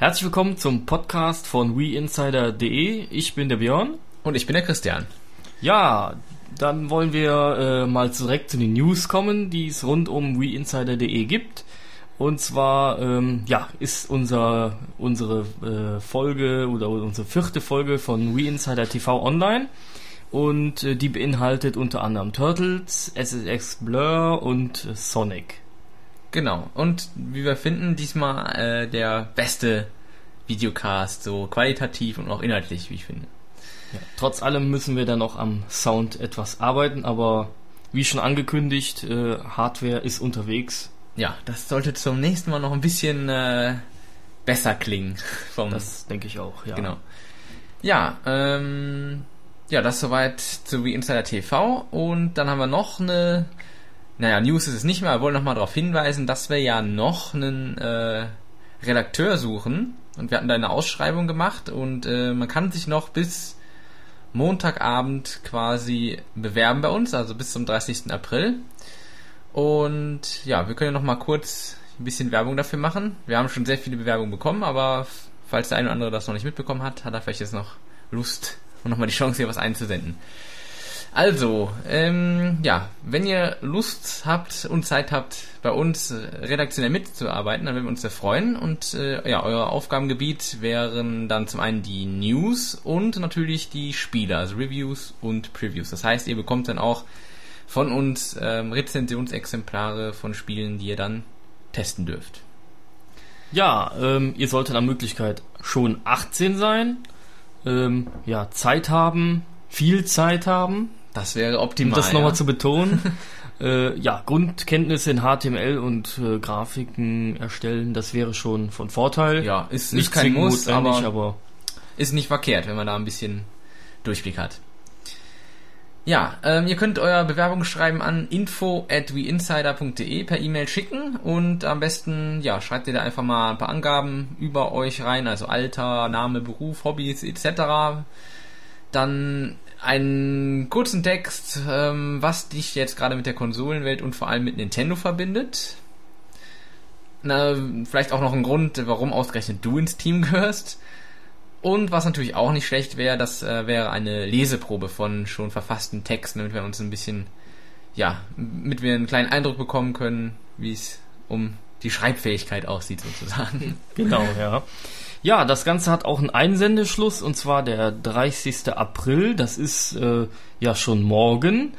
Herzlich willkommen zum Podcast von WeInsider.de. Ich bin der Björn. Und ich bin der Christian. Ja, dann wollen wir äh, mal direkt zu den News kommen, die es rund um WeInsider.de gibt. Und zwar, ähm, ja, ist unser, unsere äh, Folge oder unsere vierte Folge von WeInsider TV online. Und äh, die beinhaltet unter anderem Turtles, SSX Blur und Sonic. Genau. Und wie wir finden, diesmal äh, der beste Videocast, so qualitativ und auch inhaltlich, wie ich finde. Ja, trotz allem müssen wir dann noch am Sound etwas arbeiten, aber wie schon angekündigt, äh, Hardware ist unterwegs. Ja, das sollte zum nächsten Mal noch ein bisschen äh, besser klingen. Vom das denke ich auch, ja. Genau. Ja, ähm, ja, das soweit zu wie Insider TV und dann haben wir noch eine naja, News ist es nicht mehr, wir wollen nochmal darauf hinweisen, dass wir ja noch einen äh, Redakteur suchen. Und wir hatten da eine Ausschreibung gemacht und äh, man kann sich noch bis Montagabend quasi bewerben bei uns, also bis zum 30. April. Und ja, wir können ja nochmal kurz ein bisschen Werbung dafür machen. Wir haben schon sehr viele Bewerbungen bekommen, aber falls der eine oder andere das noch nicht mitbekommen hat, hat er vielleicht jetzt noch Lust und nochmal die Chance, hier was einzusenden. Also, ähm, ja, wenn ihr Lust habt und Zeit habt, bei uns redaktionell mitzuarbeiten, dann würden wir uns sehr freuen. Und äh, ja, euer Aufgabengebiet wären dann zum einen die News und natürlich die Spiele, also Reviews und Previews. Das heißt, ihr bekommt dann auch von uns ähm, Rezensionsexemplare von Spielen, die ihr dann testen dürft. Ja, ähm, ihr solltet nach Möglichkeit schon 18 sein, ähm, ja, Zeit haben, viel Zeit haben, das wäre optimal. Um das nochmal zu betonen. äh, ja, Grundkenntnisse in HTML und äh, Grafiken erstellen, das wäre schon von Vorteil. Ja, ist nicht kein Muss, aber, aber ist nicht verkehrt, wenn man da ein bisschen Durchblick hat. Ja, ähm, ihr könnt euer Bewerbungsschreiben an info at weinsider.de per E-Mail schicken und am besten, ja, schreibt ihr da einfach mal ein paar Angaben über euch rein, also Alter, Name, Beruf, Hobbys etc. Dann einen kurzen Text, ähm, was dich jetzt gerade mit der Konsolenwelt und vor allem mit Nintendo verbindet. Na, vielleicht auch noch ein Grund, warum ausgerechnet du ins Team gehörst. Und was natürlich auch nicht schlecht wäre, das äh, wäre eine Leseprobe von schon verfassten Texten, damit wir uns ein bisschen, ja, damit wir einen kleinen Eindruck bekommen können, wie es um die Schreibfähigkeit aussieht sozusagen. Genau, ja. Ja, das Ganze hat auch einen Einsendeschluss und zwar der 30. April. Das ist äh, ja schon morgen.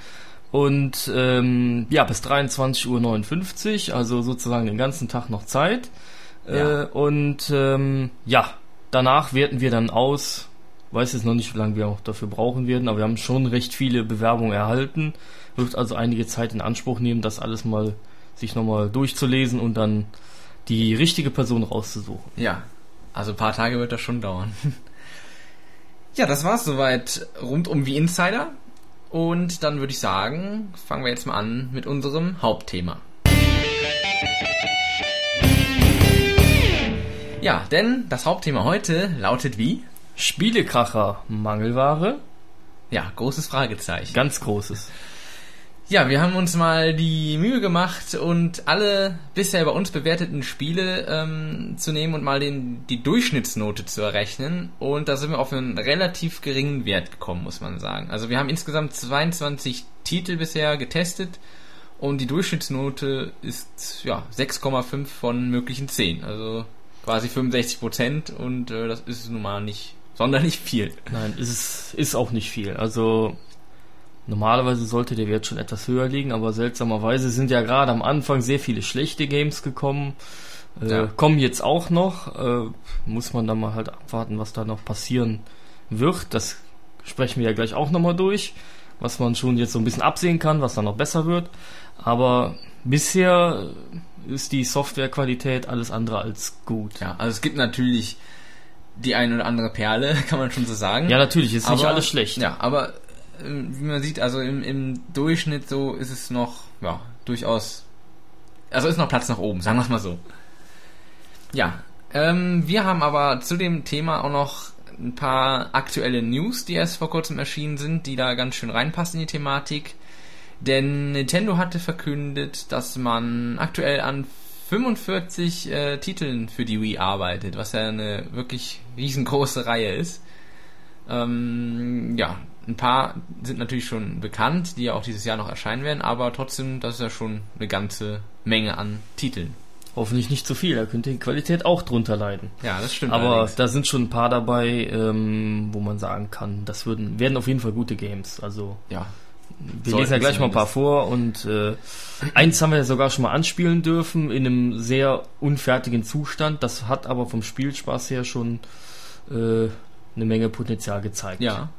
Und ähm, ja, bis 23.59 Uhr, also sozusagen den ganzen Tag noch Zeit. Äh, ja. Äh, und ähm, ja, danach werten wir dann aus. Weiß jetzt noch nicht, wie lange wir auch dafür brauchen werden, aber wir haben schon recht viele Bewerbungen erhalten. Wird also einige Zeit in Anspruch nehmen, das alles mal sich nochmal durchzulesen und dann die richtige Person rauszusuchen. Ja, also ein paar Tage wird das schon dauern. ja, das war's soweit rund um wie Insider. Und dann würde ich sagen, fangen wir jetzt mal an mit unserem Hauptthema. Ja, denn das Hauptthema heute lautet wie? Spielekracher, Mangelware? Ja, großes Fragezeichen. Ganz großes. Ja, wir haben uns mal die Mühe gemacht und alle bisher bei uns bewerteten Spiele ähm, zu nehmen und mal den, die Durchschnittsnote zu errechnen. Und da sind wir auf einen relativ geringen Wert gekommen, muss man sagen. Also wir haben insgesamt 22 Titel bisher getestet und die Durchschnittsnote ist ja 6,5 von möglichen 10. Also quasi 65 Prozent und äh, das ist nun mal nicht sonderlich viel. Nein, ist, ist auch nicht viel. Also Normalerweise sollte der Wert schon etwas höher liegen, aber seltsamerweise sind ja gerade am Anfang sehr viele schlechte Games gekommen. Äh, ja. Kommen jetzt auch noch. Äh, muss man dann mal halt abwarten, was da noch passieren wird. Das sprechen wir ja gleich auch nochmal durch, was man schon jetzt so ein bisschen absehen kann, was dann noch besser wird. Aber bisher ist die Softwarequalität alles andere als gut. Ja, also es gibt natürlich die eine oder andere Perle, kann man schon so sagen. Ja, natürlich, ist aber, nicht alles schlecht. Ja, aber wie man sieht, also im, im Durchschnitt so ist es noch, ja, durchaus, also ist noch Platz nach oben, sagen wir es mal so. Ja, ähm, wir haben aber zu dem Thema auch noch ein paar aktuelle News, die erst vor kurzem erschienen sind, die da ganz schön reinpassen in die Thematik. Denn Nintendo hatte verkündet, dass man aktuell an 45 äh, Titeln für die Wii arbeitet, was ja eine wirklich riesengroße Reihe ist. Ähm, ja, ein paar sind natürlich schon bekannt, die ja auch dieses Jahr noch erscheinen werden, aber trotzdem, das ist ja schon eine ganze Menge an Titeln. Hoffentlich nicht zu viel, da könnte die Qualität auch drunter leiden. Ja, das stimmt. Aber allerdings. da sind schon ein paar dabei, ähm, wo man sagen kann, das würden, werden auf jeden Fall gute Games. Also ja, wir lesen ja gleich mal ein paar vor und äh, eins haben wir ja sogar schon mal anspielen dürfen in einem sehr unfertigen Zustand. Das hat aber vom Spielspaß her schon äh, eine Menge Potenzial gezeigt. Ja.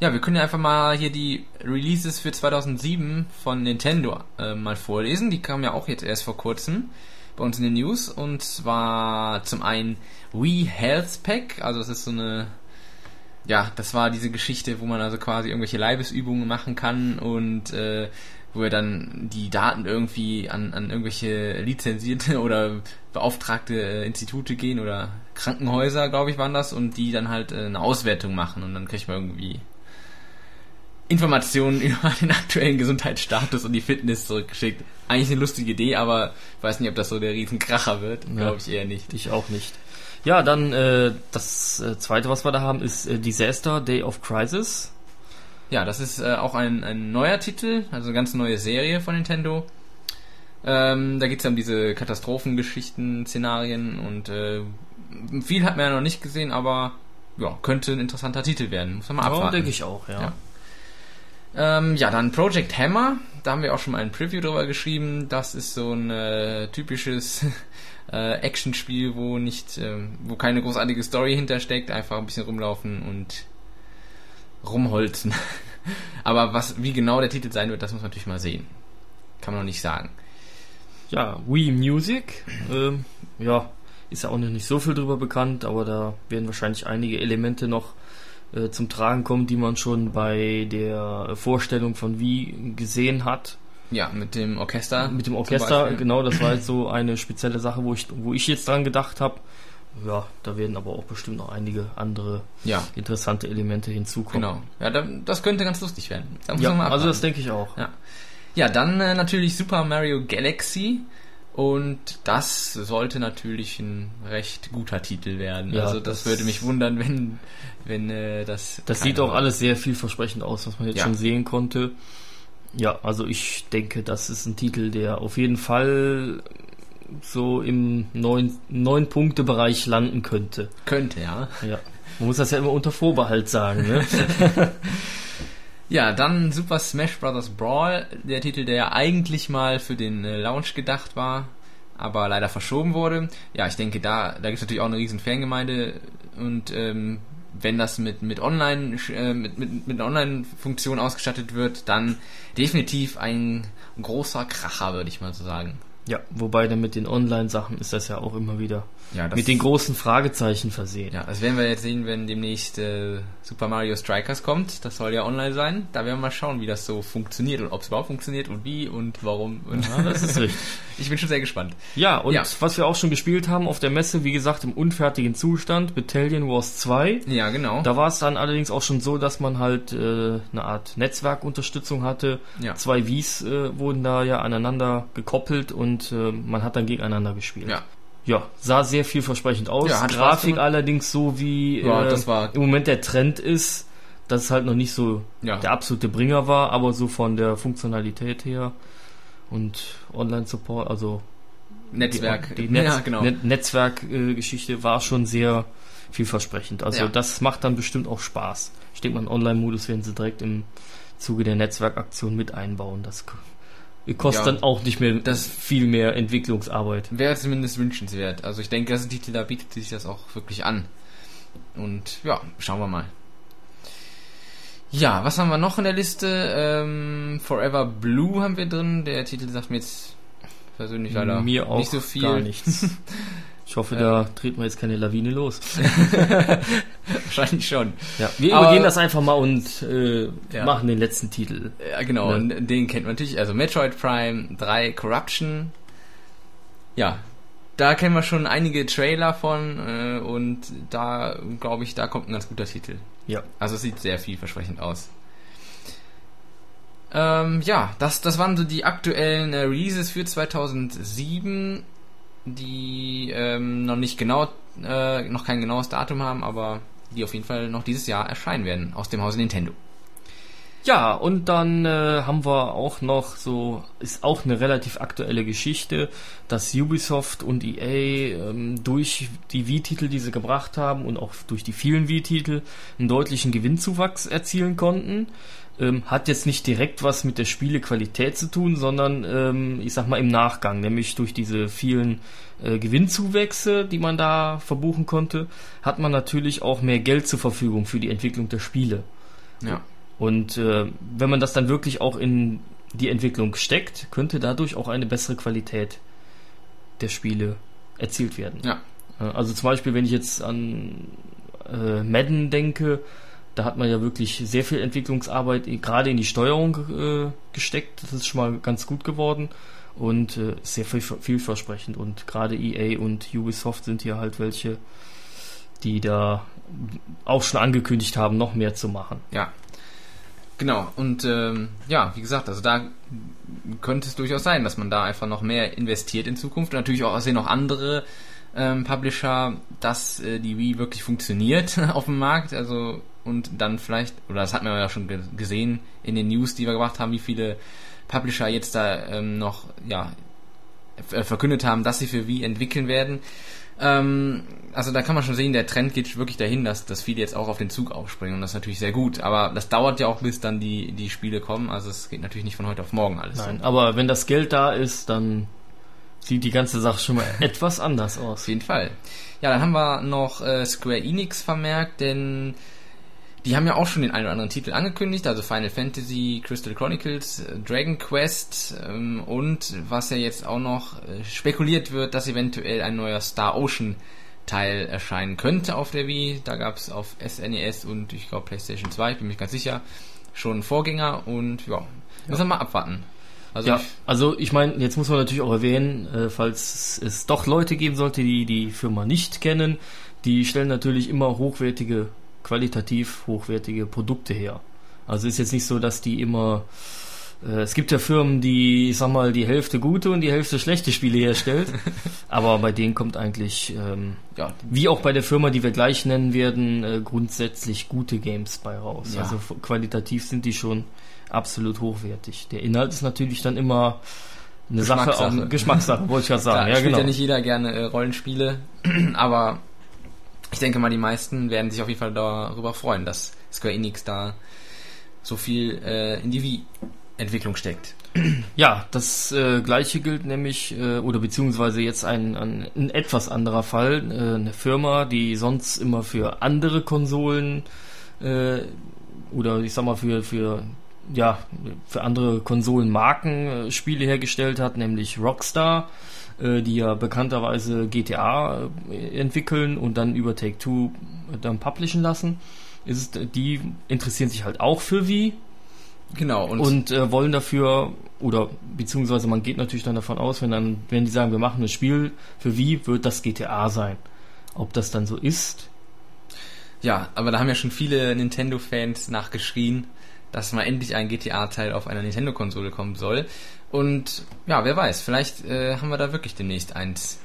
Ja, wir können ja einfach mal hier die Releases für 2007 von Nintendo äh, mal vorlesen. Die kamen ja auch jetzt erst vor kurzem bei uns in den News. Und zwar zum einen Wii Health Pack. Also das ist so eine... Ja, das war diese Geschichte, wo man also quasi irgendwelche Leibesübungen machen kann und äh, wo er dann die Daten irgendwie an, an irgendwelche lizenzierte oder beauftragte äh, Institute gehen oder Krankenhäuser, glaube ich, waren das, und die dann halt äh, eine Auswertung machen und dann kriegt man irgendwie Informationen über den aktuellen Gesundheitsstatus und die Fitness zurückgeschickt. Eigentlich eine lustige Idee, aber ich weiß nicht, ob das so der Riesenkracher wird. Ja. Glaube ich eher nicht. Ich auch nicht. Ja, dann äh, das äh, zweite, was wir da haben, ist äh, Disaster Day of Crisis. Ja, das ist äh, auch ein, ein neuer Titel, also eine ganz neue Serie von Nintendo. Ähm, da geht's ja um diese Katastrophengeschichten, Szenarien und äh, viel hat man ja noch nicht gesehen, aber ja, könnte ein interessanter Titel werden. Muss man mal Ja, abwarten. denke ich auch, ja. Ja. Ähm, ja, dann Project Hammer. Da haben wir auch schon mal ein Preview drüber geschrieben. Das ist so ein äh, typisches äh, Actionspiel, wo nicht, ähm, wo keine großartige Story hintersteckt. Einfach ein bisschen rumlaufen und rumholzen. Aber was, wie genau der Titel sein wird, das muss man natürlich mal sehen. Kann man noch nicht sagen. Ja, Wii Music, ähm, ja, ist ja auch noch nicht so viel drüber bekannt, aber da werden wahrscheinlich einige Elemente noch äh, zum Tragen kommen, die man schon bei der Vorstellung von Wii gesehen hat. Ja, mit dem Orchester. Mit dem Orchester, genau, das war jetzt so eine spezielle Sache, wo ich, wo ich jetzt dran gedacht habe. Ja, da werden aber auch bestimmt noch einige andere Ja, interessante Elemente hinzukommen. genau. Ja, da, das könnte ganz lustig werden. Da Ja, also das denke ich auch. Ja. Ja, dann äh, natürlich Super Mario Galaxy. Und das sollte natürlich ein recht guter Titel werden. Ja, also das, das- würde mich wundern, wenn, wenn äh, das. Das sieht auch alles sehr vielversprechend aus, was man jetzt Ja. schon sehen konnte. Ja, also ich denke, das ist ein Titel, der auf jeden Fall so im neun, neun Punkte Bereich landen könnte. könnte, ja. Ja. Man muss das ja immer unter Vorbehalt sagen, ne? Ja, dann Super Smash Bros. Brawl, der Titel, der ja eigentlich mal für den äh, Launch gedacht war, aber leider verschoben wurde. Ja, ich denke, da, da gibt es natürlich auch eine riesen Fangemeinde und ähm, wenn das mit, mit Online, äh, mit, mit, mit einer Online-Funktion ausgestattet wird, dann definitiv ein großer Kracher, würde ich mal so sagen. Ja, wobei dann mit den Online-Sachen ist das ja auch immer wieder Ja, mit den großen Fragezeichen versehen. ja, das werden wir jetzt sehen, wenn demnächst äh, Super Mario Strikers kommt. Das soll ja online sein. Da werden wir mal schauen, wie das so funktioniert und ob es überhaupt funktioniert und wie und warum. Und Ja, das ist richtig. ich bin schon sehr gespannt. Ja, und Ja. was wir auch schon gespielt haben auf der Messe, wie gesagt, im unfertigen Zustand, Battalion Wars 2. Ja, genau. Da war es dann allerdings auch schon so, dass man halt äh, eine Art Netzwerkunterstützung hatte. Ja. Zwei Wies äh, wurden da ja aneinander gekoppelt und äh, man hat dann gegeneinander gespielt. Ja. Ja, sah sehr vielversprechend aus. Ja, Grafik allerdings so wie Ja, äh, das war- im Moment der Trend ist, dass es halt noch nicht so Ja. der absolute Bringer war, aber so von der Funktionalität her und Online-Support, also Netzwerk. die, die Netz, genau. Net Netzwerkgeschichte war schon sehr vielversprechend. Also das macht dann bestimmt auch Spaß. Ich denke mal, Online-Modus werden sie direkt im Zuge der Netzwerkaktion mit einbauen. Das kostet Ja. dann auch nicht mehr Das- viel mehr Entwicklungsarbeit. Wäre zumindest wünschenswert. Also ich denke, das ein Titel, da bietet sich das auch wirklich an. Und ja, schauen wir mal. Ja, was haben wir noch in der Liste? Ähm, Forever Blue haben wir drin. Der Titel sagt mir jetzt persönlich leider Mir auch nicht so viel. gar nichts. Ich hoffe, da dreht man jetzt keine Lawine los. Wahrscheinlich schon. Ja, wir Aber- übergehen das einfach mal und äh, Ja. machen den letzten Titel. Ja, genau. Ja. Und den kennt man natürlich. Also Metroid Prime 3 Corruption. Ja, da kennen wir schon einige Trailer von äh, und da glaube ich, da kommt ein ganz guter Titel. Ja. Also es sieht sehr vielversprechend aus. Ähm, ja, das, das waren so die aktuellen äh, Releases für 2007. die ähm, noch nicht genau, äh, noch kein genaues Datum haben, aber die auf jeden Fall noch dieses Jahr erscheinen werden aus dem Hause Nintendo. Ja, und dann äh, haben wir auch noch so, ist auch eine relativ aktuelle Geschichte, dass Ubisoft und EA ähm, durch die Wii-Titel, die sie gebracht haben und auch durch die vielen Wii-Titel einen deutlichen Gewinnzuwachs erzielen konnten. Ähm, hat jetzt nicht direkt was mit der Spielequalität zu tun, sondern ähm, ich sag mal im Nachgang, nämlich durch diese vielen äh, Gewinnzuwächse, die man da verbuchen konnte, hat man natürlich auch mehr Geld zur Verfügung für die Entwicklung der Spiele. Ja. Und äh, wenn man das dann wirklich auch in die Entwicklung steckt, könnte dadurch auch eine bessere Qualität der Spiele erzielt werden. Ja. Äh, Also zum Beispiel, wenn ich jetzt an äh, Madden denke, da hat man ja wirklich sehr viel Entwicklungsarbeit eh, gerade in die Steuerung äh, gesteckt. Das ist schon mal ganz gut geworden und äh, sehr viel, vielversprechend. Und gerade EA und Ubisoft sind hier halt welche, die da auch schon angekündigt haben, noch mehr zu machen. Ja. Genau, und ähm, ja, wie gesagt, also da könnte es durchaus sein, dass man da einfach noch mehr investiert in Zukunft. Und natürlich auch sehen auch andere ähm, Publisher, dass äh, die Wii wirklich funktioniert auf dem Markt. Also und dann vielleicht, oder das hat man ja schon ge gesehen in den News, die wir gemacht haben, wie viele Publisher jetzt da ähm, noch ja äh, verkündet haben, dass sie für Wii entwickeln werden. Ähm, also da kann man schon sehen, der Trend geht wirklich dahin, dass, dass viele jetzt auch auf den Zug aufspringen und das ist natürlich sehr gut. Aber das dauert ja auch, bis dann die, die Spiele kommen. Also es geht natürlich nicht von heute auf morgen alles. Nein, aber wenn das Geld da ist, dann sieht die ganze Sache schon mal etwas anders aus. Auf jeden Fall. Ja, dann haben wir noch äh, Square Enix vermerkt, denn die haben ja auch schon den einen oder anderen Titel angekündigt, also Final Fantasy, Crystal Chronicles, äh, Dragon Quest ähm, und was ja jetzt auch noch äh, spekuliert wird, dass eventuell ein neuer Star Ocean Teil erscheinen könnte auf der Wii. Da gab es auf SNES und ich glaube PlayStation 2, bin mir ganz sicher, schon einen Vorgänger und ja, müssen wir mal abwarten. Also ja, ich, also ich meine, jetzt muss man natürlich auch erwähnen, äh, falls es doch Leute geben sollte, die die Firma nicht kennen, die stellen natürlich immer hochwertige qualitativ hochwertige Produkte her. Also ist jetzt nicht so, dass die immer es gibt ja Firmen, die, ich sag mal, die Hälfte gute und die Hälfte schlechte Spiele herstellt. aber bei denen kommt eigentlich, ähm, ja, wie auch bei der Firma, die wir gleich nennen werden, äh, grundsätzlich gute Games bei raus. Ja. Also qualitativ sind die schon absolut hochwertig. Der Inhalt ist natürlich dann immer eine Sache, auch eine Geschmackssache, wollte ich ja sagen. Ja, ja spielt genau. ja nicht jeder gerne äh, Rollenspiele, aber ich denke mal, die meisten werden sich auf jeden Fall darüber freuen, dass Square Enix da so viel äh, in die Wii-Entwicklung steckt. Ja, das äh, gleiche gilt nämlich, äh, oder beziehungsweise jetzt ein, ein, ein etwas anderer Fall, äh, eine Firma, die sonst immer für andere Konsolen äh, oder ich sag mal für, für ja, für andere Konsolenmarken äh, Spiele hergestellt hat, nämlich Rockstar äh, die ja bekannterweise GTA entwickeln und dann über Take-Two dann publishen lassen. Ist, die interessieren sich halt auch für Wii. Genau. Und, und äh, wollen dafür, oder beziehungsweise man geht natürlich dann davon aus, wenn dann, wenn die sagen, wir machen ein Spiel für Wii, wird das GTA sein. Ob das dann so ist? Ja, aber da haben ja schon viele Nintendo-Fans nachgeschrien, dass mal endlich ein GTA-Teil auf einer Nintendo-Konsole kommen soll. Und ja, wer weiß, vielleicht äh, haben wir da wirklich demnächst eins,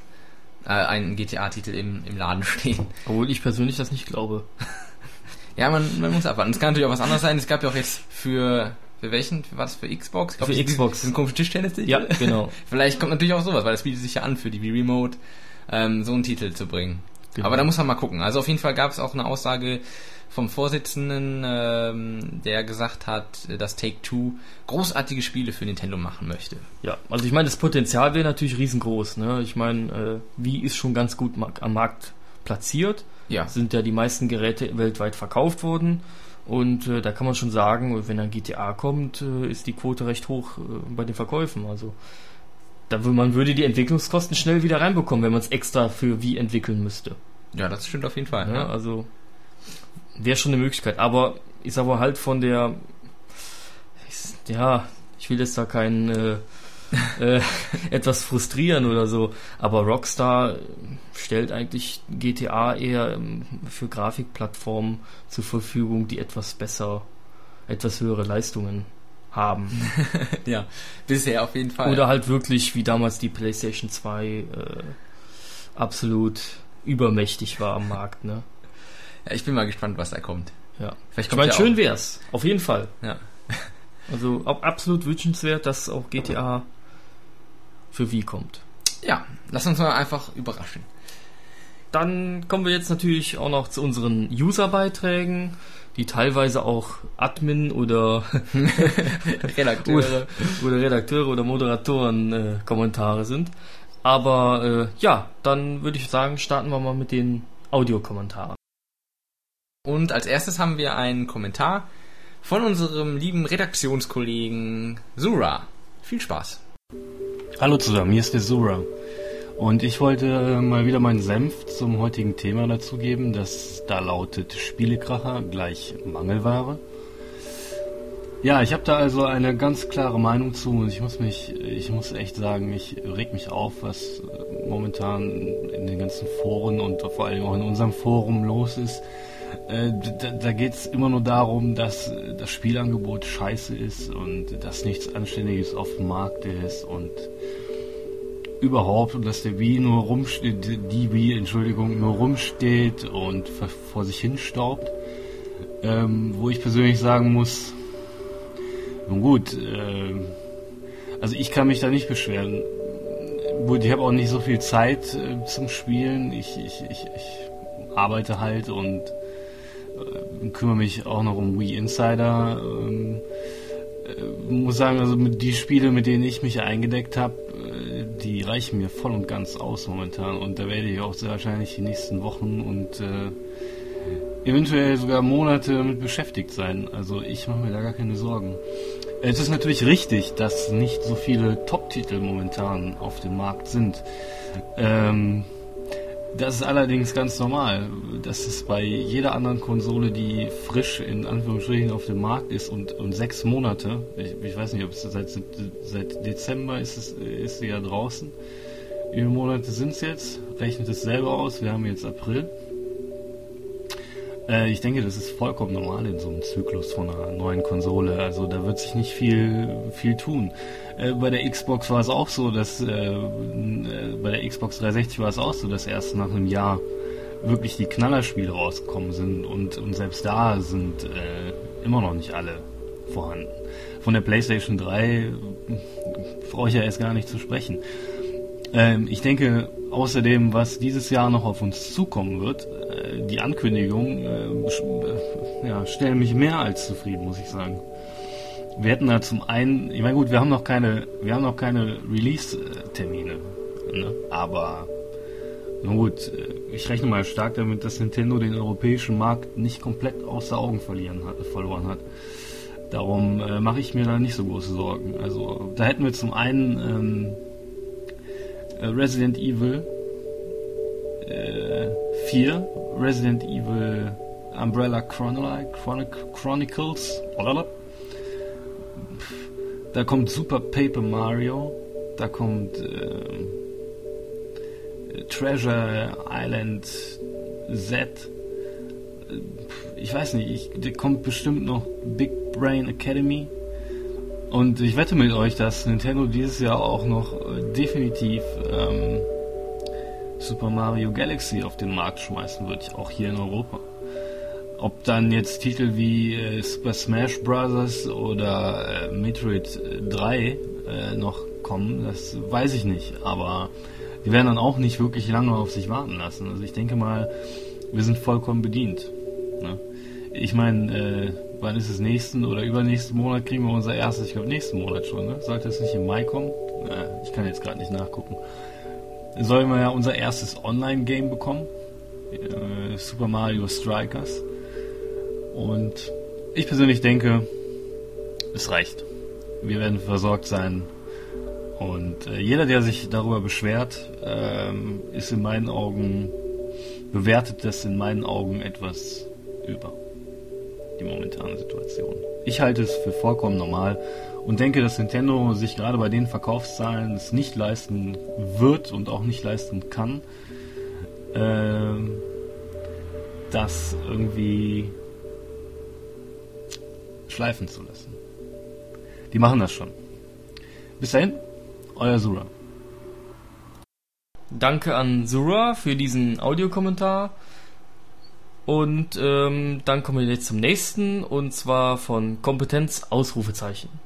äh, einen GTA-Titel im, im Laden stehen. Obwohl ich persönlich das nicht glaube. ja, man, man muss abwarten. Es kann natürlich auch was anderes sein. Es gab ja auch jetzt für für welchen? Für was? Für Xbox? Glaub, für ich, Xbox. Ein komischer Tischtennis? Ja, genau. Vielleicht kommt natürlich auch sowas, weil das bietet sich ja an, für die Wii Remote ähm, so einen Titel zu bringen. Genau. Aber da muss man mal gucken. Also auf jeden Fall gab es auch eine Aussage vom Vorsitzenden, ähm, der gesagt hat, dass Take-Two großartige Spiele für Nintendo machen möchte. Ja, also ich meine, das Potenzial wäre natürlich riesengroß. Ne? Ich meine, äh, wie ist schon ganz gut am Markt platziert. Ja. Sind ja die meisten Geräte weltweit verkauft worden. Und äh, da kann man schon sagen, wenn ein GTA kommt, äh, ist die Quote recht hoch äh, bei den Verkäufen. Also da man würde die Entwicklungskosten schnell wieder reinbekommen, wenn man es extra für wie entwickeln müsste. Ja, das stimmt auf jeden Fall. Ja, ja. Also wäre schon eine Möglichkeit. Aber ich sage mal halt von der, ja, ich will jetzt da keinen äh, äh, etwas frustrieren oder so, aber Rockstar stellt eigentlich GTA eher ähm, für Grafikplattformen zur Verfügung, die etwas besser, etwas höhere Leistungen haben. ja, bisher auf jeden Fall. Oder halt wirklich wie damals die PlayStation 2 äh, absolut übermächtig war am Markt, ne? Ja, ich bin mal gespannt, was da kommt. Ja. Vielleicht Ich kommt meine, ja schön auch- wär's. Auf jeden Fall. Ja. Also absolut wünschenswert, dass auch GTA für Wii kommt. Ja, lass uns mal einfach überraschen. Dann kommen wir jetzt natürlich auch noch zu unseren User-Beiträgen, die teilweise auch Admin oder, Redakteure. oder Redakteure oder Moderatoren äh, Kommentare sind. Aber äh, ja, dann würde ich sagen, starten wir mal mit den Audiokommentaren. Und als erstes haben wir einen Kommentar von unserem lieben Redaktionskollegen Sura. Viel Spaß. Hallo zusammen, hier ist der Zura. Und ich wollte äh, mal wieder meinen Senf zum heutigen Thema dazugeben, das da lautet Spielekracher gleich Mangelware. Ja, ich habe da also eine ganz klare Meinung zu und ich muss mich, ich muss echt sagen, ich reg mich auf, was äh, momentan in den ganzen Foren und vor allem auch in unserem Forum los ist. Äh, Da, da geht es immer nur darum, dass äh, das Spielangebot scheiße ist und dass nichts Anständiges auf dem Markt ist und überhaupt und dass der Wii nur rumsteht, die Wii, Entschuldigung, nur rumsteht und vor sich hin staubt. Ähm, wo ich persönlich sagen muss, nun gut, ähm, also ich kann mich da nicht beschweren. Gut, ich habe auch nicht so viel Zeit äh, zum Spielen. Ich, ich, ich, ich arbeite halt und äh, kümmere mich auch noch um Wii Insider. Ähm, äh, muss sagen, also mit die Spiele, mit denen ich mich eingedeckt habe, äh, die reichen mir voll und ganz aus momentan. Und da werde ich auch sehr wahrscheinlich die nächsten Wochen und äh, eventuell sogar Monate damit beschäftigt sein. Also ich mache mir da gar keine Sorgen. Es ist natürlich richtig, dass nicht so viele Top-Titel momentan auf dem Markt sind. Ähm, das ist allerdings ganz normal. Das ist bei jeder anderen Konsole, die frisch in Anführungsstrichen auf dem Markt ist und, und sechs Monate, ich, ich weiß nicht, ob es seit, seit Dezember ist, es, ist sie ja draußen. Wie viele Monate sind es jetzt? Rechnet es selber aus. Wir haben jetzt April. Äh, ich denke, das ist vollkommen normal in so einem Zyklus von einer neuen Konsole. Also da wird sich nicht viel, viel tun. Äh, bei der Xbox war es auch so, dass äh, äh, bei der Xbox 360 war es auch so, dass erst nach einem Jahr wirklich die Knallerspiele rausgekommen sind und, und selbst da sind äh, immer noch nicht alle vorhanden. Von der PlayStation 3 brauche ich ja erst gar nicht zu sprechen. Ähm, ich denke außerdem, was dieses Jahr noch auf uns zukommen wird, die Ankündigung, äh, äh, ja, stellen mich mehr als zufrieden, muss ich sagen. Wir hätten da zum einen, ich meine gut, wir haben noch keine, wir haben noch keine Release-Termine, ne? aber na gut, äh, ich rechne mal stark damit, dass Nintendo den europäischen Markt nicht komplett außer Augen verlieren hat, verloren hat. Darum äh, mache ich mir da nicht so große Sorgen. Also da hätten wir zum einen ähm, äh, Resident Evil äh, 4, Resident Evil Umbrella Chronic, Chronic, Chronicles, da kommt Super Paper Mario, da kommt ähm, Treasure Island Z. Ich weiß nicht, ich, kommt bestimmt noch Big Brain Academy. Und ich wette mit euch, dass Nintendo dieses Jahr auch noch äh, definitiv ähm, Super Mario Galaxy auf den Markt schmeißen wird, auch hier in Europa. Ob dann jetzt Titel wie äh, Super Smash Bros. oder äh, Metroid 3 äh, noch kommen, das weiß ich nicht. Aber die werden dann auch nicht wirklich lange auf sich warten lassen. Also ich denke mal, wir sind vollkommen bedient. Ne? Ich meine, äh, wann ist es nächsten oder übernächsten Monat kriegen wir unser erstes, ich glaube nächsten Monat schon, ne? Sollte es nicht im Mai kommen? Äh, ich kann jetzt gerade nicht nachgucken. Sollen wir ja unser erstes Online-Game bekommen. Äh, Super Mario Strikers. Und ich persönlich denke, es reicht. Wir werden versorgt sein. Und äh, jeder, der sich darüber beschwert, ähm, ist in meinen Augen, bewertet das in meinen Augen etwas über die momentane Situation. Ich halte es für vollkommen normal und denke, dass Nintendo sich gerade bei den Verkaufszahlen es nicht leisten wird und auch nicht leisten kann, ähm, das irgendwie schleifen zu lassen. Die machen das schon. Bis dahin, euer Sura. danke an Zura für diesen Audiokommentar. Und ähm, dann kommen wir jetzt zum nächsten und zwar von Kompetenz Ausrufezeichen.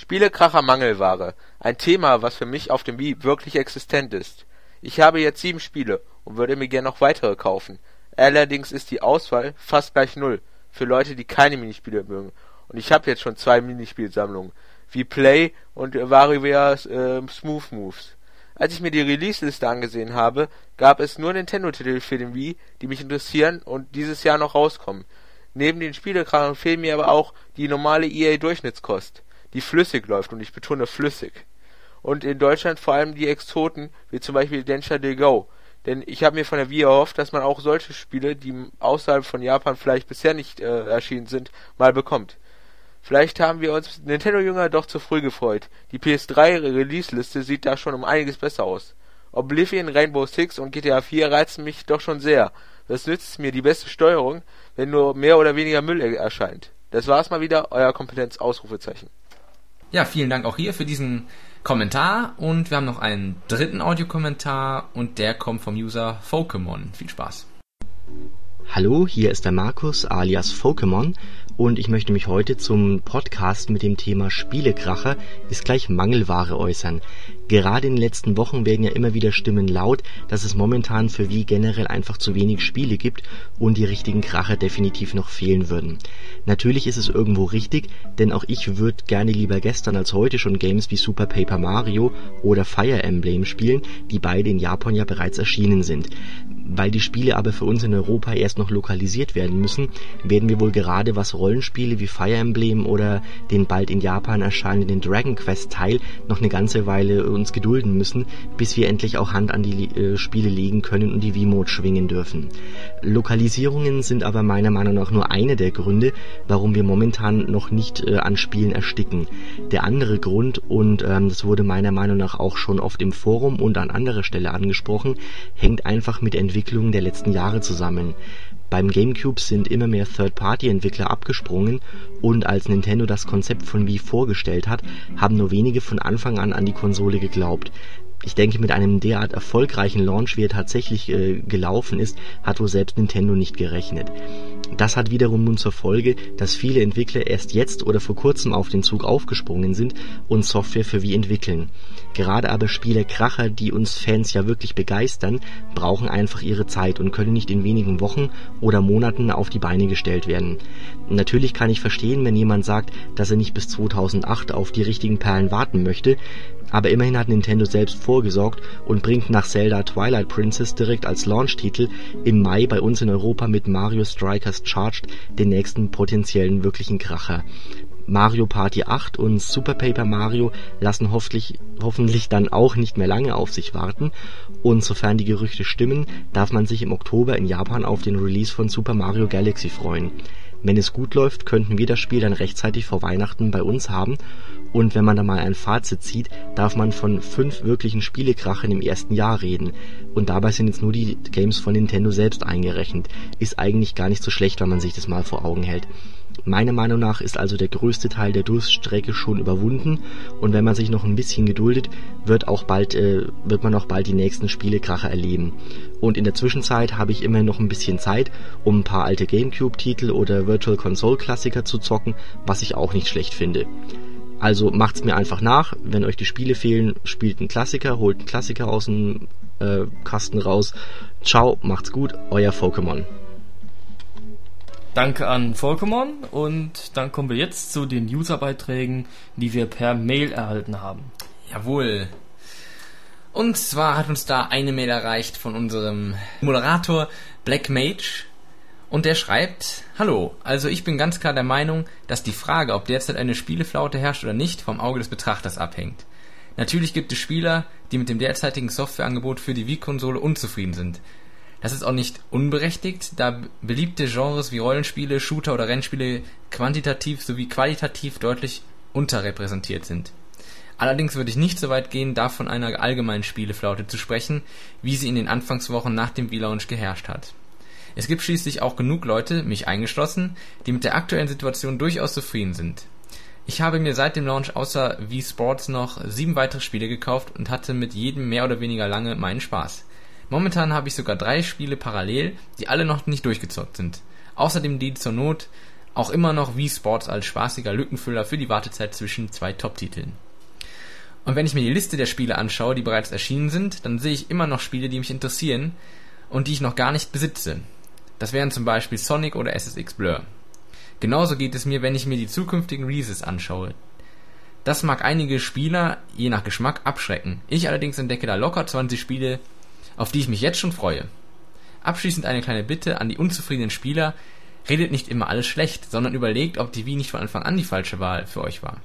Spielekracher Mangelware. Ein Thema, was für mich auf dem Wii wirklich existent ist. Ich habe jetzt sieben Spiele und würde mir gern noch weitere kaufen. Allerdings ist die Auswahl fast gleich null für Leute, die keine Minispiele mögen. Und ich habe jetzt schon zwei Minispielsammlungen, wie Play und WarioWare's äh, Smooth Moves. Als ich mir die Release-Liste angesehen habe, gab es nur Nintendo-Titel für den Wii, die mich interessieren und dieses Jahr noch rauskommen. Neben den Spielekrachern fehlen mir aber auch die normale EA-Durchschnittskost, die flüssig läuft und ich betone flüssig. Und in Deutschland vor allem die Exoten, wie zum Beispiel Densha de Go. Denn ich habe mir von der Wii erhofft, dass man auch solche Spiele, die außerhalb von Japan vielleicht bisher nicht äh, erschienen sind, mal bekommt. Vielleicht haben wir uns Nintendo-Jünger doch zu früh gefreut. Die PS3-Release-Liste sieht da schon um einiges besser aus. Oblivion, Rainbow Six und GTA 4 reizen mich doch schon sehr. Was nützt mir die beste Steuerung, wenn nur mehr oder weniger Müll erscheint? Das war's mal wieder, euer Kompetenz-Ausrufezeichen. Ja, vielen Dank auch hier für diesen Kommentar und wir haben noch einen dritten Audiokommentar und der kommt vom User Pokémon. Viel Spaß. Hallo, hier ist der Markus alias Pokémon und ich möchte mich heute zum Podcast mit dem Thema Spielekracher ist gleich Mangelware äußern. Gerade in den letzten Wochen werden ja immer wieder Stimmen laut, dass es momentan für Wii generell einfach zu wenig Spiele gibt und die richtigen Kracher definitiv noch fehlen würden. Natürlich ist es irgendwo richtig, denn auch ich würde gerne lieber gestern als heute schon Games wie Super Paper Mario oder Fire Emblem spielen, die beide in Japan ja bereits erschienen sind. Weil die Spiele aber für uns in Europa erst noch lokalisiert werden müssen, werden wir wohl gerade was Rollenspiele wie Fire Emblem oder den bald in Japan erscheinenden Dragon Quest Teil noch eine ganze Weile uns gedulden müssen, bis wir endlich auch Hand an die äh, Spiele legen können und die Wiimote schwingen dürfen. Lokalisierungen sind aber meiner Meinung nach nur eine der Gründe, warum wir momentan noch nicht äh, an Spielen ersticken. Der andere Grund, und ähm, das wurde meiner Meinung nach auch schon oft im Forum und an anderer Stelle angesprochen, hängt einfach mit Entwicklungen der letzten Jahre zusammen. Beim GameCube sind immer mehr Third-Party-Entwickler abgesprungen und als Nintendo das Konzept von Wii vorgestellt hat, haben nur wenige von Anfang an an die Konsole geglaubt. Ich denke, mit einem derart erfolgreichen Launch, wie er tatsächlich äh, gelaufen ist, hat wohl selbst Nintendo nicht gerechnet. Das hat wiederum nun zur Folge, dass viele Entwickler erst jetzt oder vor kurzem auf den Zug aufgesprungen sind und Software für Wii entwickeln. Gerade aber Spielekracher, die uns Fans ja wirklich begeistern, brauchen einfach ihre Zeit und können nicht in wenigen Wochen oder Monaten auf die Beine gestellt werden. Natürlich kann ich verstehen, wenn jemand sagt, dass er nicht bis 2008 auf die richtigen Perlen warten möchte, aber immerhin hat Nintendo selbst vorgesorgt und bringt nach Zelda Twilight Princess direkt als Launch-Titel im Mai bei uns in Europa mit Mario Strikers Charged den nächsten potenziellen wirklichen Kracher. Mario Party 8 und Super Paper Mario lassen hoffentlich, hoffentlich dann auch nicht mehr lange auf sich warten und sofern die Gerüchte stimmen, darf man sich im Oktober in Japan auf den Release von Super Mario Galaxy freuen. Wenn es gut läuft, könnten wir das Spiel dann rechtzeitig vor Weihnachten bei uns haben und wenn man da mal ein Fazit zieht, darf man von fünf wirklichen Spielekrachern im ersten Jahr reden. Und dabei sind jetzt nur die Games von Nintendo selbst eingerechnet. Ist eigentlich gar nicht so schlecht, wenn man sich das mal vor Augen hält. Meiner Meinung nach ist also der größte Teil der Durststrecke schon überwunden und wenn man sich noch ein bisschen geduldet, wird auch bald äh, wird man auch bald die nächsten Spielekracher erleben. Und in der Zwischenzeit habe ich immer noch ein bisschen Zeit, um ein paar alte Gamecube Titel oder Virtual Console Klassiker zu zocken, was ich auch nicht schlecht finde. Also macht's mir einfach nach. Wenn euch die Spiele fehlen, spielt einen Klassiker, holt einen Klassiker aus dem äh, Kasten raus. Ciao, macht's gut, euer Pokémon. Danke an Pokémon und dann kommen wir jetzt zu den Userbeiträgen, die wir per Mail erhalten haben. Jawohl. Und zwar hat uns da eine Mail erreicht von unserem Moderator Black Mage und der schreibt, Hallo, also ich bin ganz klar der Meinung, dass die Frage, ob derzeit eine Spieleflaute herrscht oder nicht, vom Auge des Betrachters abhängt. Natürlich gibt es Spieler, die mit dem derzeitigen Softwareangebot für die Wii-Konsole unzufrieden sind. Das ist auch nicht unberechtigt, da beliebte Genres wie Rollenspiele, Shooter oder Rennspiele quantitativ sowie qualitativ deutlich unterrepräsentiert sind. Allerdings würde ich nicht so weit gehen, da von einer allgemeinen Spieleflaute zu sprechen, wie sie in den Anfangswochen nach dem Wii-Launch geherrscht hat. Es gibt schließlich auch genug Leute, mich eingeschlossen, die mit der aktuellen Situation durchaus zufrieden sind. Ich habe mir seit dem Launch außer Wii Sports noch sieben weitere Spiele gekauft und hatte mit jedem mehr oder weniger lange meinen Spaß. Momentan habe ich sogar drei Spiele parallel, die alle noch nicht durchgezockt sind. Außerdem dient zur Not auch immer noch Wii Sports als spaßiger Lückenfüller für die Wartezeit zwischen zwei Top-Titeln. Und wenn ich mir die Liste der Spiele anschaue, die bereits erschienen sind, dann sehe ich immer noch Spiele, die mich interessieren und die ich noch gar nicht besitze. Das wären zum Beispiel Sonic oder SSX Blur. Genauso geht es mir, wenn ich mir die zukünftigen Releases anschaue. Das mag einige Spieler, je nach Geschmack, abschrecken. Ich allerdings entdecke da locker 20 Spiele, auf die ich mich jetzt schon freue. Abschließend eine kleine Bitte an die unzufriedenen Spieler, redet nicht immer alles schlecht, sondern überlegt, ob die Wii nicht von Anfang an die falsche Wahl für euch war.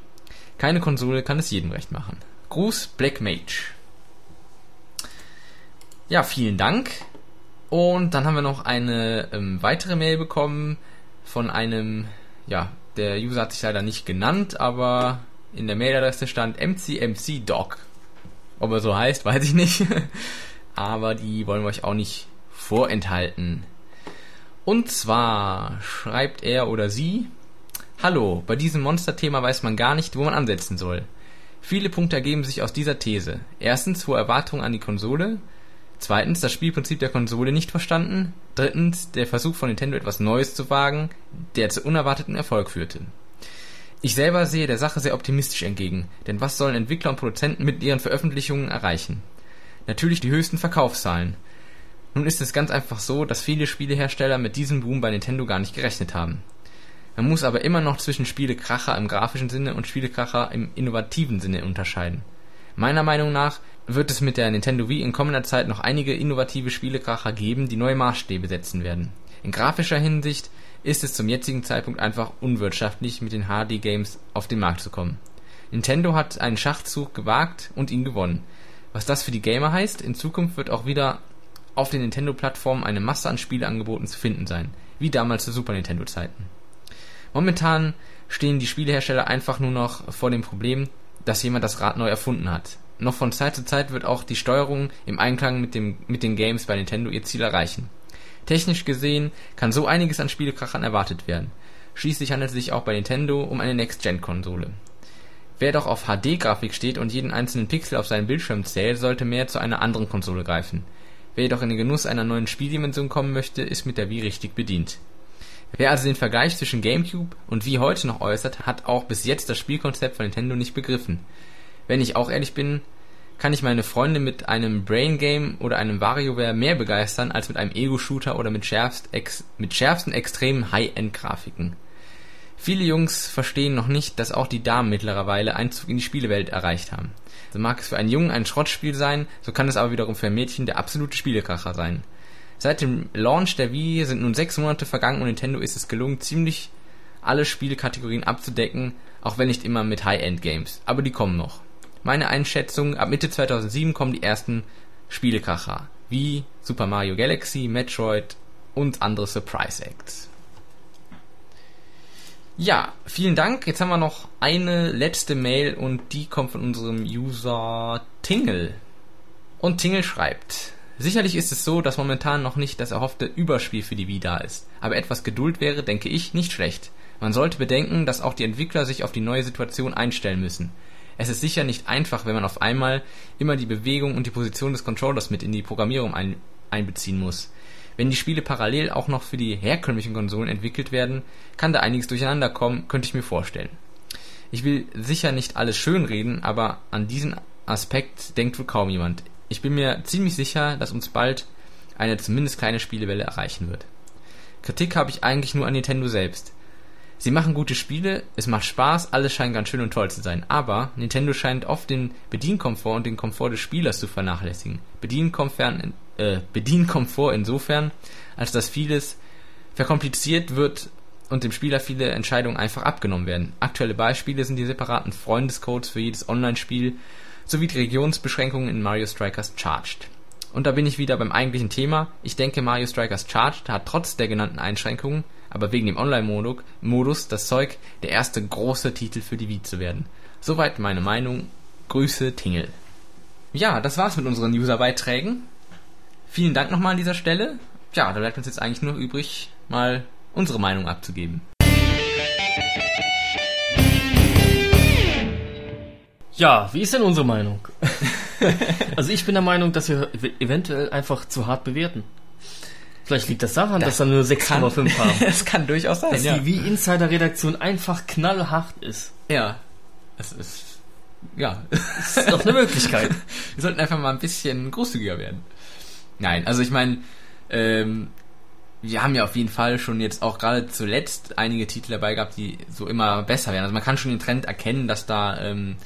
Keine Konsole kann es jedem recht machen. Gruß, Black Mage. Ja, vielen Dank. Und dann haben wir noch eine ähm, weitere Mail bekommen von einem, ja, der User hat sich leider nicht genannt, aber in der Mailadresse stand mcmcdog. Ob er so heißt, weiß ich nicht. aber die wollen wir euch auch nicht vorenthalten. Und zwar schreibt er oder sie, Hallo, bei diesem Monsterthema weiß man gar nicht, wo man ansetzen soll. Viele Punkte ergeben sich aus dieser These. Erstens hohe Erwartungen an die Konsole, Zweitens, das Spielprinzip der Konsole nicht verstanden. Drittens, der Versuch von Nintendo etwas Neues zu wagen, der zu unerwarteten Erfolg führte. Ich selber sehe der Sache sehr optimistisch entgegen, denn was sollen Entwickler und Produzenten mit ihren Veröffentlichungen erreichen? Natürlich die höchsten Verkaufszahlen. Nun ist es ganz einfach so, dass viele Spielehersteller mit diesem Boom bei Nintendo gar nicht gerechnet haben. Man muss aber immer noch zwischen Spielekracher im grafischen Sinne und Spielekracher im innovativen Sinne unterscheiden. Meiner Meinung nach wird es mit der Nintendo Wii in kommender Zeit noch einige innovative Spielekracher geben, die neue Maßstäbe setzen werden. In grafischer Hinsicht ist es zum jetzigen Zeitpunkt einfach unwirtschaftlich, mit den HD-Games auf den Markt zu kommen. Nintendo hat einen Schachzug gewagt und ihn gewonnen. Was das für die Gamer heißt, in Zukunft wird auch wieder auf den Nintendo-Plattformen eine Masse an Spieleangeboten zu finden sein, wie damals zu Super Nintendo-Zeiten. Momentan stehen die Spielehersteller einfach nur noch vor dem Problem, dass jemand das Rad neu erfunden hat noch von Zeit zu Zeit wird auch die Steuerung im Einklang mit, dem, mit den Games bei Nintendo ihr Ziel erreichen. Technisch gesehen kann so einiges an Spielekrachern erwartet werden. Schließlich handelt es sich auch bei Nintendo um eine Next-Gen-Konsole. Wer doch auf HD-Grafik steht und jeden einzelnen Pixel auf seinem Bildschirm zählt, sollte mehr zu einer anderen Konsole greifen. Wer jedoch in den Genuss einer neuen Spieldimension kommen möchte, ist mit der Wii richtig bedient. Wer also den Vergleich zwischen GameCube und Wii heute noch äußert, hat auch bis jetzt das Spielkonzept von Nintendo nicht begriffen. Wenn ich auch ehrlich bin, kann ich meine Freunde mit einem Brain Game oder einem WarioWare mehr begeistern als mit einem Ego-Shooter oder mit, schärfst ex mit schärfsten extremen High-End-Grafiken. Viele Jungs verstehen noch nicht, dass auch die Damen mittlerweile Einzug in die Spielewelt erreicht haben. So mag es für einen Jungen ein Schrottspiel sein, so kann es aber wiederum für ein Mädchen der absolute Spielekracher sein. Seit dem Launch der Wii sind nun sechs Monate vergangen und Nintendo ist es gelungen, ziemlich alle Spielekategorien abzudecken, auch wenn nicht immer mit High-End-Games. Aber die kommen noch meine Einschätzung, ab Mitte 2007 kommen die ersten Spielekracher, wie Super Mario Galaxy, Metroid und andere Surprise Acts. Ja, vielen Dank. Jetzt haben wir noch eine letzte Mail und die kommt von unserem User Tingle. Und Tingle schreibt, Sicherlich ist es so, dass momentan noch nicht das erhoffte Überspiel für die Wii da ist, aber etwas Geduld wäre, denke ich, nicht schlecht. Man sollte bedenken, dass auch die Entwickler sich auf die neue Situation einstellen müssen. Es ist sicher nicht einfach, wenn man auf einmal immer die Bewegung und die Position des Controllers mit in die Programmierung ein, einbeziehen muss. Wenn die Spiele parallel auch noch für die herkömmlichen Konsolen entwickelt werden, kann da einiges durcheinander kommen, könnte ich mir vorstellen. Ich will sicher nicht alles schönreden, aber an diesen Aspekt denkt wohl kaum jemand. Ich bin mir ziemlich sicher, dass uns bald eine zumindest kleine Spielewelle erreichen wird. Kritik habe ich eigentlich nur an Nintendo selbst. Sie machen gute Spiele, es macht Spaß, alles scheint ganz schön und toll zu sein, aber Nintendo scheint oft den Bedienkomfort und den Komfort des Spielers zu vernachlässigen. Bedienkomfort, äh, Bedienkomfort insofern, als dass vieles verkompliziert wird und dem Spieler viele Entscheidungen einfach abgenommen werden. Aktuelle Beispiele sind die separaten Freundescodes für jedes Online-Spiel sowie die Regionsbeschränkungen in Mario Strikers Charged. Und da bin ich wieder beim eigentlichen Thema. Ich denke, Mario Strikers Charged hat trotz der genannten Einschränkungen aber wegen dem Online-Modus das Zeug, der erste große Titel für die Wii zu werden. Soweit meine Meinung. Grüße, Tingle. Ja, das war's mit unseren User-Beiträgen. Vielen Dank nochmal an dieser Stelle. Ja, da bleibt uns jetzt eigentlich nur übrig, mal unsere Meinung abzugeben. Ja, wie ist denn unsere Meinung? also ich bin der Meinung, dass wir eventuell einfach zu hart bewerten. Vielleicht liegt das daran, Das dass wir nur 6,5 haben. das kann durchaus sein, Dass ja. die Wie-Insider-Redaktion einfach knallhart ist. Ja. Es ist, ja. Das ist doch eine Möglichkeit. Wir sollten einfach mal ein bisschen großzügiger werden. Nein, also ich meine, ähm, wir haben ja auf jeden Fall schon jetzt auch gerade zuletzt einige Titel dabei gehabt, die so immer besser werden. Also man kann schon den Trend erkennen, dass da ähm,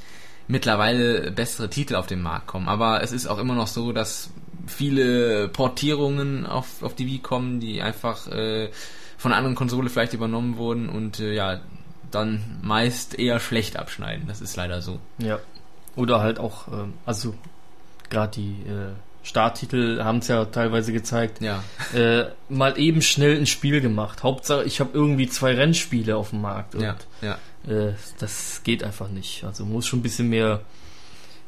mittlerweile bessere Titel auf den Markt kommen. Aber es ist auch immer noch so, dass viele Portierungen auf, auf die Wii kommen, die einfach äh, von einer anderen Konsole vielleicht übernommen wurden und äh, ja, dann meist eher schlecht abschneiden. Das ist leider so. Ja. Oder halt auch, ähm, also gerade die äh, Starttitel haben es ja teilweise gezeigt, Ja. äh, mal eben schnell ein Spiel gemacht. Hauptsache, ich habe irgendwie zwei Rennspiele auf dem Markt. Ja, ja. Äh, das geht einfach nicht. Also muss schon ein bisschen mehr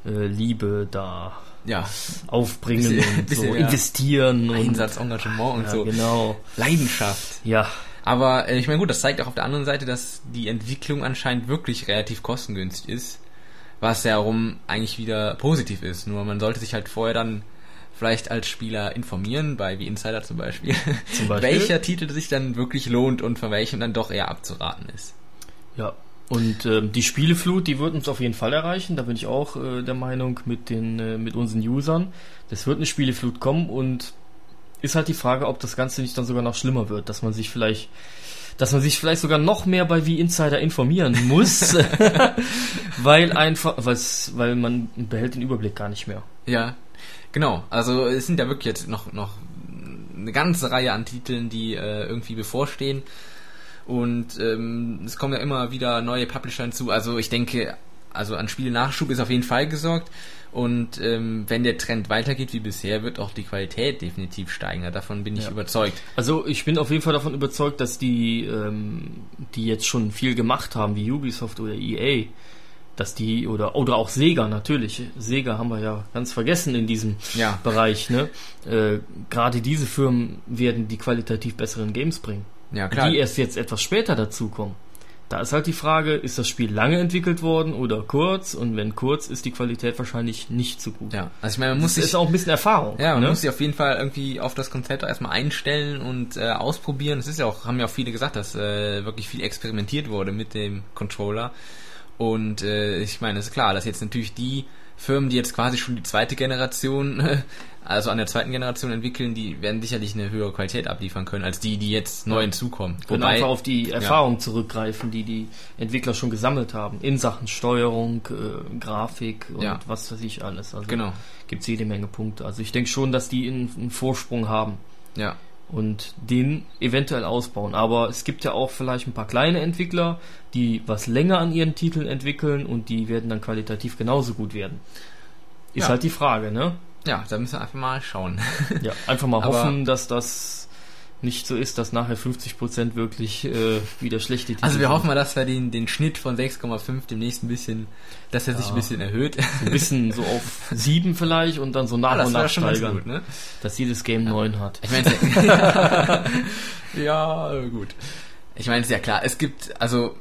äh, Liebe da Ja, aufbringen Bisschen- und bisschen so mehr investieren und Einsatz, Engagement und ja, so. genau. Leidenschaft. Ja, Aber äh, ich meine, gut, das zeigt auch auf der anderen Seite, dass die Entwicklung anscheinend wirklich relativ kostengünstig ist, was ja rum eigentlich wieder positiv ist. Nur man sollte sich halt vorher dann vielleicht als Spieler informieren, bei wie Insider zum Beispiel, Zum Beispiel? welcher Titel sich dann wirklich lohnt und von welchem dann doch eher abzuraten ist. ja. Und ähm, die Spieleflut, die wird uns auf jeden Fall erreichen. Da bin ich auch äh, der Meinung mit den äh, mit unseren Usern. Das wird eine Spieleflut kommen und ist halt die Frage, ob das Ganze nicht dann sogar noch schlimmer wird, dass man sich vielleicht dass man sich vielleicht sogar noch mehr bei wie Insider informieren muss, weil einfach, weil's, weil man behält den Überblick gar nicht mehr. Ja, genau. Also es sind ja wirklich jetzt noch, noch eine ganze Reihe an Titeln, die äh, irgendwie bevorstehen. Und ähm, es kommen ja immer wieder neue Publisher hinzu. Also ich denke, also an Spiele-Nachschub ist auf jeden Fall gesorgt. Und ähm, wenn der Trend weitergeht wie bisher, wird auch die Qualität definitiv steigen. Ja, Davon bin ich Ja. überzeugt. Also ich bin auf jeden Fall davon überzeugt, dass die, ähm, die jetzt schon viel gemacht haben, wie Ubisoft oder EA, dass die oder oder auch Sega natürlich. Sega haben wir ja ganz vergessen in diesem Ja. Bereich. Ne? Äh, Gerade diese Firmen werden die qualitativ besseren Games bringen, Ja, klar. die erst jetzt etwas später dazukommen. Da ist halt die Frage, ist das Spiel lange entwickelt worden oder kurz? Und wenn kurz, ist die Qualität wahrscheinlich nicht so gut. ja, also ich meine, man muss Das sich ist auch ein bisschen Erfahrung. Ja, man ne? muss sich auf jeden Fall irgendwie auf das Konzept erstmal einstellen und äh, ausprobieren. Es ist ja auch, haben ja auch viele gesagt, dass äh, wirklich viel experimentiert wurde mit dem Controller. Und äh, ich meine, es ist klar, dass jetzt natürlich die Firmen, die jetzt quasi schon die zweite Generation, also an der zweiten Generation entwickeln, die werden sicherlich eine höhere Qualität abliefern können, als die, die jetzt neu hinzukommen. Und einfach auf die Erfahrung zurückgreifen, die die Entwickler schon gesammelt haben. In Sachen Steuerung, äh, Grafik und Ja. was weiß ich alles. Also Genau, gibt's jede Menge Punkte. Also ich denke schon, dass die einen, einen Vorsprung haben ja. und den eventuell ausbauen. Aber es gibt ja auch vielleicht ein paar kleine Entwickler, die was länger an ihren Titeln entwickeln und die werden dann qualitativ genauso gut werden. Ist Ja. halt die Frage, ne? Ja, da müssen wir einfach mal schauen. Ja, einfach mal hoffen, dass das nicht so ist, dass nachher 50% wirklich äh, wieder schlechte Titel Also wir sind. hoffen mal, dass wir den, den Schnitt von 6,5 demnächst ein bisschen, dass er sich Ja. ein bisschen erhöht. ein bisschen so auf sieben vielleicht und dann so nach Ah, und nach steigern, gut, ne? dass jedes Game neun hat. Ich meine, ja, gut. Ich meine, es ist ja klar, es gibt, also,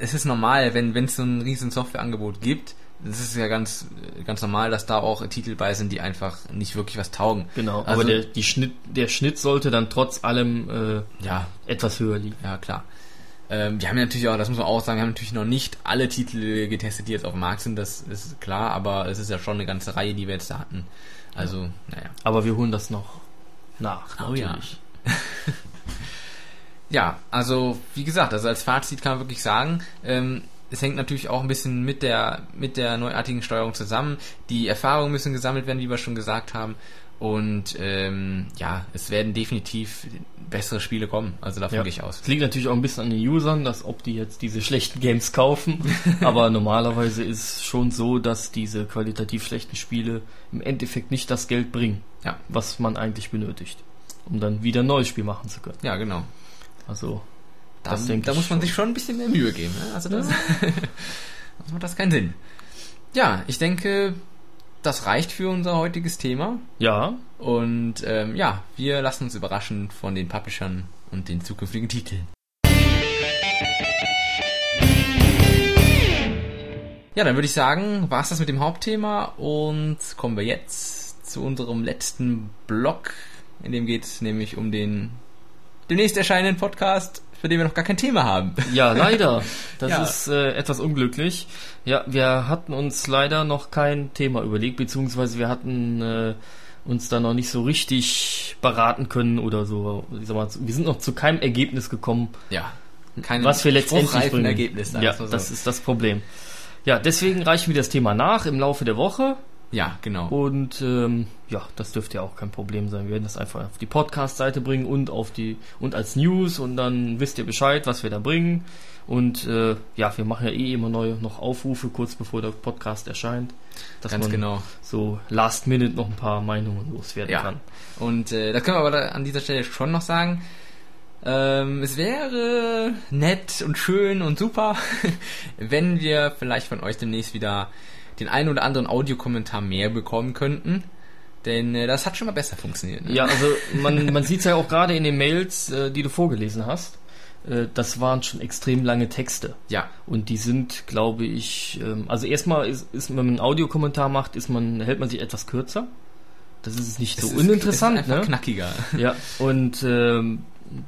es ist normal, wenn wenn es so ein riesen Softwareangebot gibt, das ist ja ganz ganz normal, dass da auch Titel bei sind, die einfach nicht wirklich was taugen. Genau, Also- aber der, die Schnitt, der Schnitt sollte dann trotz allem äh, Ja, etwas höher liegen. ja, klar. Ähm, wir haben ja natürlich auch, das muss man auch sagen, wir haben natürlich noch nicht alle Titel getestet, die jetzt auf dem Markt sind, das ist klar, aber es ist ja schon eine ganze Reihe, die wir jetzt da hatten. Also, naja. Aber wir holen das noch nach, Oh ja. natürlich. Ja, also wie gesagt, also als Fazit kann man wirklich sagen, ähm, es hängt natürlich auch ein bisschen mit der mit der neuartigen Steuerung zusammen. Die Erfahrungen müssen gesammelt werden, wie wir schon gesagt haben. Und ähm, ja, es werden definitiv bessere Spiele kommen. Also davon Ja. gehe ich aus. Es liegt natürlich auch ein bisschen an den Usern, dass ob die jetzt diese schlechten Games kaufen. aber normalerweise ist schon so, dass diese qualitativ schlechten Spiele im Endeffekt nicht das Geld bringen, Ja. was man eigentlich benötigt, um dann wieder ein neues Spiel machen zu können. Ja, genau. Also Das denke da muss man schon. sich schon ein bisschen mehr Mühe geben. Ne? Also das, das macht das keinen Sinn. Ja, ich denke, das reicht für unser heutiges Thema. ja, Und ähm, ja, wir lassen uns überraschen von den Publishern und den zukünftigen Titeln. Ja, dann würde ich sagen, war's das mit dem Hauptthema und kommen wir jetzt zu unserem letzten Block, in dem geht es nämlich um den demnächst erscheinenden Podcast, für den wir noch gar kein Thema haben. Ja, leider. Das Ja. ist äh, etwas unglücklich. Ja, wir hatten uns leider noch kein Thema überlegt, beziehungsweise wir hatten äh, uns da noch nicht so richtig beraten können oder so. Ich sag mal, wir sind noch zu keinem Ergebnis gekommen, Ja. Keine was wir letztendlich bringen. Ergebnisse. ja, so. das ist das Problem. Ja, deswegen reichen wir das Thema nach im Laufe der Woche ja, genau. und ähm, ja, das dürfte ja auch kein Problem sein. Wir werden das einfach auf die Podcast-Seite bringen und auf die und als News und dann wisst ihr Bescheid, was wir da bringen. Und äh, ja, wir machen ja eh immer neue noch Aufrufe kurz bevor der Podcast erscheint, dass Ganz man genau. so Last Minute noch ein paar Meinungen loswerden Ja. kann. Und äh, das können wir aber da an dieser Stelle schon noch sagen. Ähm, es wäre nett und schön und super, wenn wir vielleicht von euch demnächst wieder den einen oder anderen Audiokommentar mehr bekommen könnten. Denn äh, das hat schon mal besser funktioniert. Ne? Ja, also man, man sieht es ja auch gerade in den Mails, äh, die du vorgelesen hast. Äh, das waren schon extrem lange Texte. Ja, Und die sind, glaube ich, ähm, also erstmal ist, ist, wenn man einen Audiokommentar macht, ist man, hält man sich etwas kürzer. Das ist nicht so es ist- uninteressant, es ist einfach ne? knackiger. Ja, und ähm,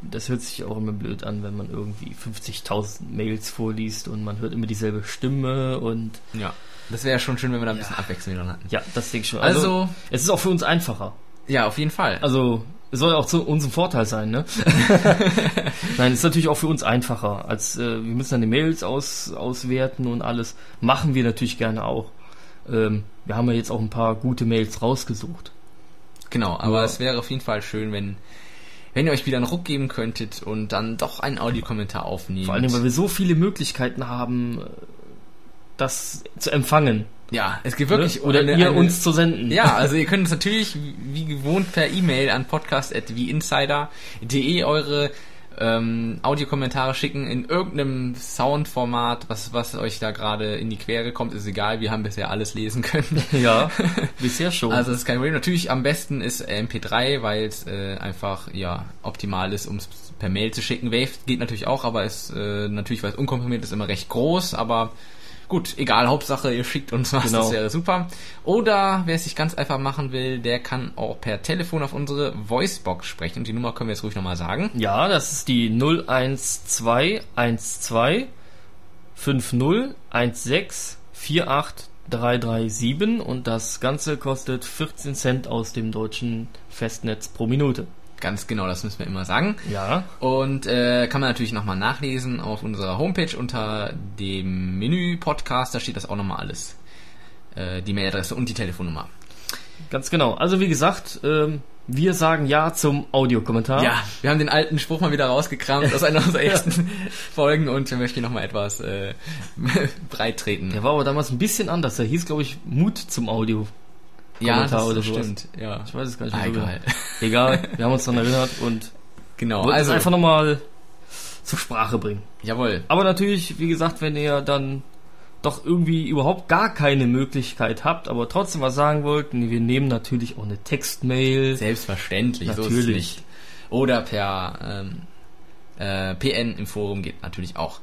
das hört sich auch immer blöd an, wenn man irgendwie 50.000 Mails vorliest und man hört immer dieselbe Stimme und Ja, das wäre schon schön, wenn wir da ein bisschen Abwechslung dran hatten. ja, das denke ich schon. Also, es ist auch für uns einfacher. ja, auf jeden Fall. Also, es soll ja auch zu unserem Vorteil sein, ne? Nein, es ist natürlich auch für uns einfacher. Als äh, wir müssen dann die Mails aus, auswerten und alles. Machen wir natürlich gerne auch. Ähm, wir haben ja jetzt auch ein paar gute Mails rausgesucht. Genau, aber Ja. es wäre auf jeden Fall schön, wenn, wenn ihr euch wieder einen Ruck geben könntet und dann doch einen Audiokommentar aufnehmt. Vor allem, weil wir so viele Möglichkeiten haben, das zu empfangen. ja, es gibt wirklich ne? Oder eine- ihr eine- uns zu senden. Ja, also ihr könnt uns natürlich wie wie gewohnt per E-Mail an podcast.wieinsider.de eure ähm, Audiokommentare schicken in irgendeinem Soundformat, was, was euch da gerade in die Quere kommt, ist egal, wir haben bisher alles lesen können. ja, bisher schon. Also das ist kein Problem. Natürlich am besten ist MP3, weil es äh, einfach ja optimal ist, um es per Mail zu schicken. Wave geht natürlich auch, aber ist äh, natürlich, weil es unkomprimiert ist, immer recht groß. Aber gut, egal. Hauptsache ihr schickt uns was, Genau. das wäre super. Oder wer es sich ganz einfach machen will, der kann auch per Telefon auf unsere Voicebox sprechen. Und die Nummer können wir jetzt ruhig nochmal sagen. ja, das ist die 01212 5016 48337 und das Ganze kostet 14 Cent aus dem deutschen Festnetz pro Minute. Ganz genau, das müssen wir immer sagen. Ja, Und äh, kann man natürlich nochmal nachlesen auf unserer Homepage unter dem Menü Podcast. Da steht das auch nochmal alles. Äh, die Mailadresse und die Telefonnummer. ganz genau. Also wie gesagt, ähm, wir sagen ja zum Audiokommentar. Ja, wir haben den alten Spruch mal wieder rausgekramt aus einer unserer ersten Folgen und wir möchten nochmal etwas äh, breit treten. Der war aber damals ein bisschen anders. Der hieß, glaube ich, Mut zum Audio. Ja, das oder sowas. stimmt. Ja. Ich weiß es gar nicht Ah, mehr. so egal. Egal, wir haben uns daran erinnert und Genau, also, einfach nochmal zur Sprache bringen. jawohl. Aber natürlich, wie gesagt, wenn ihr dann doch irgendwie überhaupt gar keine Möglichkeit habt, aber trotzdem was sagen wollt, nee, wir nehmen natürlich auch eine Textmail. Selbstverständlich, so Natürlich. nicht. Oder per ähm, äh, PN im Forum geht natürlich auch.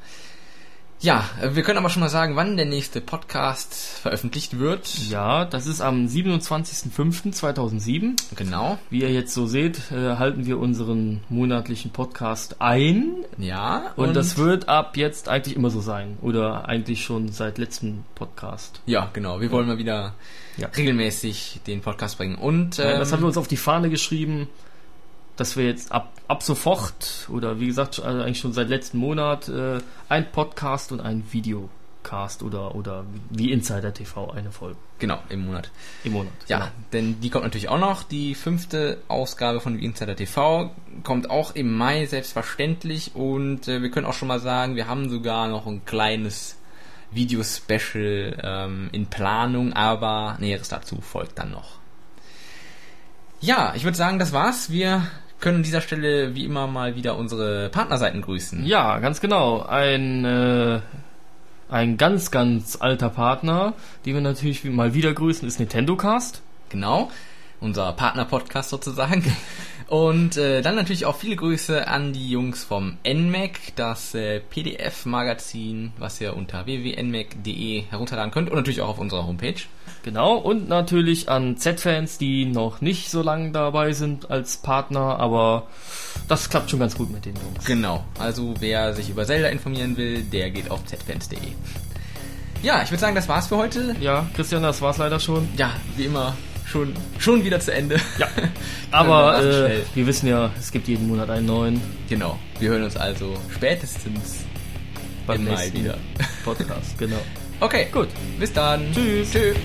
Ja, äh, wir können aber schon mal sagen, wann der nächste Podcast veröffentlicht wird. Ja, das ist am 27.05.2007. Genau. Wie ihr jetzt so seht, äh, halten wir unseren monatlichen Podcast ein. Ja. Und, das wird ab jetzt eigentlich immer so sein. Oder eigentlich schon seit letztem Podcast. Ja, genau. Wir wollen mal wieder Ja. regelmäßig den Podcast bringen. Und Ja, ähm, das haben wir uns auf die Fahne geschrieben, dass wir jetzt ab, ab sofort oder wie gesagt also eigentlich schon seit letzten Monat äh, ein Podcast und ein Videocast oder oder wie Insider TV eine Folge genau im Monat. im Monat. Ja, genau. denn die kommt natürlich auch noch. Die fünfte Ausgabe von Insider TV kommt auch im Mai selbstverständlich. Und äh, wir können auch schon mal sagen, wir haben sogar noch ein kleines Video-Special ähm, in Planung, aber Näheres dazu folgt dann noch. Ja, ich würde sagen, das war's. Wir können an dieser Stelle wie immer mal wieder unsere Partnerseiten grüßen. Ja, ganz genau. Ein äh, ein ganz ganz alter Partner, den wir natürlich mal wieder grüßen, ist Nintendo Cast. Genau. unser Partner-Podcast sozusagen. Und äh, dann natürlich auch viele Grüße an die Jungs vom NMAC, das äh, PDF-Magazin, was ihr unter www.nmac.de herunterladen könnt und natürlich auch auf unserer Homepage. Genau, und natürlich an Z-Fans, die noch nicht so lange dabei sind als Partner, aber das klappt schon ganz gut mit den Jungs. Genau, also wer sich über Zelda informieren will, der geht auf zfans.de. Ja, ich würde sagen, das war's für heute. Ja, Christian, das war's leider schon. Ja, wie immer, schon, schon wieder zu Ende. Ja, aber Ach, äh, wir wissen ja, es gibt jeden Monat einen neuen Genau, wir hören uns also spätestens beim im Mai nächsten wieder. Podcast. Genau. Okay, Gut. bis dann. Tschüss. Tschüss.